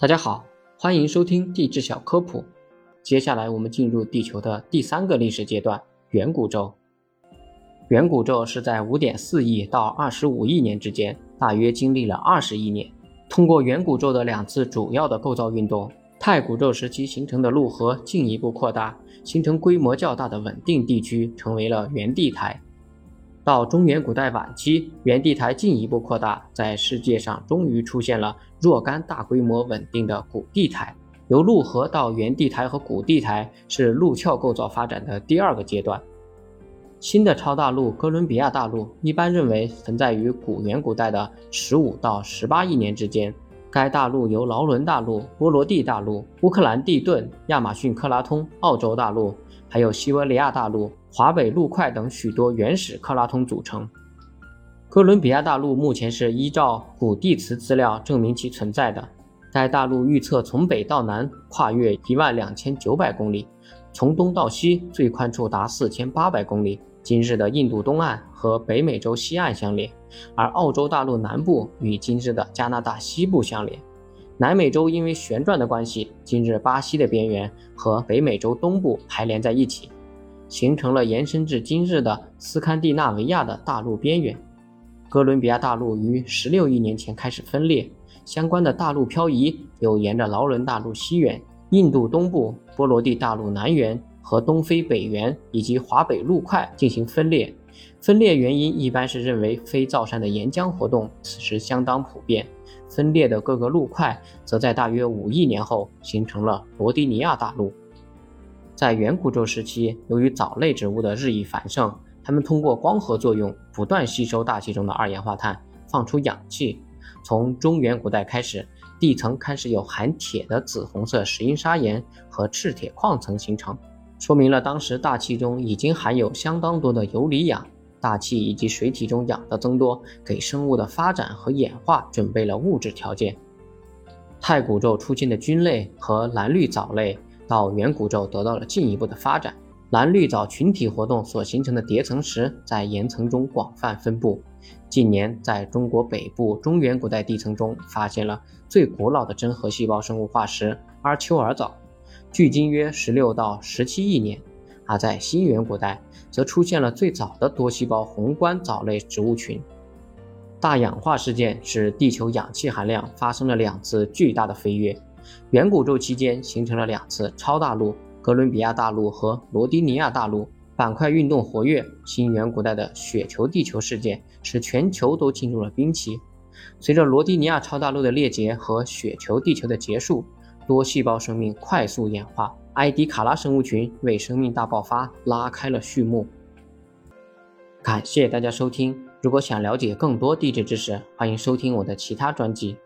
大家好，欢迎收听地质小科普。接下来我们进入地球的第三个历史阶段——远古宙。远古宙是在5.4亿到25亿年之间，大约经历了20亿年。通过远古宙的两次主要的构造运动，太古宙时期形成的陆河进一步扩大，形成规模较大的稳定地区，成为了原地台。到中原古代晚期，原地台进一步扩大，在世界上终于出现了若干大规模稳定的古地台。由陆河到原地台和古地台是陆壳构造发展的第二个阶段。新的超大陆哥伦比亚大陆一般认为存在于古元古代的十五到十八亿年之间。该大陆由劳伦大陆、波罗的大陆、乌克兰地顿、亚马逊克拉通、澳洲大陆，还有西伯利亚大陆。华北陆块等许多原始克拉通组成。哥伦比亚大陆目前是依照古地磁资料证明其存在的。该大陆预测从北到南跨越一万两千九百公里，从东到西最宽处达四千八百公里。今日的印度东岸和北美洲西岸相连，而澳洲大陆南部与今日的加拿大西部相连。南美洲因为旋转的关系，今日巴西的边缘和北美洲东部排连在一起。形成了延伸至今日的斯堪的纳维亚的大陆边缘。哥伦比亚大陆于十六亿年前开始分裂，相关的大陆漂移又沿着劳伦大陆西缘、印度东部、波罗的大陆南缘和东非北缘以及华北陆块进行分裂。分裂原因一般是认为非造山的岩浆活动此时相当普遍。分裂的各个陆块则在大约五亿年后形成了罗迪尼亚大陆。在远古宙时期，由于藻类植物的日益繁盛，它们通过光合作用不断吸收大气中的二氧化碳，放出氧气。从中原古代开始，地层开始有含铁的紫红色石英砂岩和赤铁矿层形成，说明了当时大气中已经含有相当多的游离氧。大气以及水体中氧的增多，给生物的发展和演化准备了物质条件。太古宙出现的菌类和蓝绿藻类。到远古宙得到了进一步的发展，蓝绿藻群体活动所形成的叠层石在岩层中广泛分布。近年，在中国北部中原古代地层中发现了最古老的真核细胞生物化石阿丘尔藻，距今约十六到十七亿年。而在新元古代，则出现了最早的多细胞宏观藻类植物群。大氧化事件使地球氧气含量发生了两次巨大的飞跃。远古宙期间形成了两次超大陆：哥伦比亚大陆和罗迪尼亚大陆。板块运动活跃，新元古代的雪球地球事件使全球都进入了冰期。随着罗迪尼亚超大陆的裂解和雪球地球的结束，多细胞生命快速演化，埃迪卡拉生物群为生命大爆发拉开了序幕。感谢大家收听，如果想了解更多地质知识，欢迎收听我的其他专辑。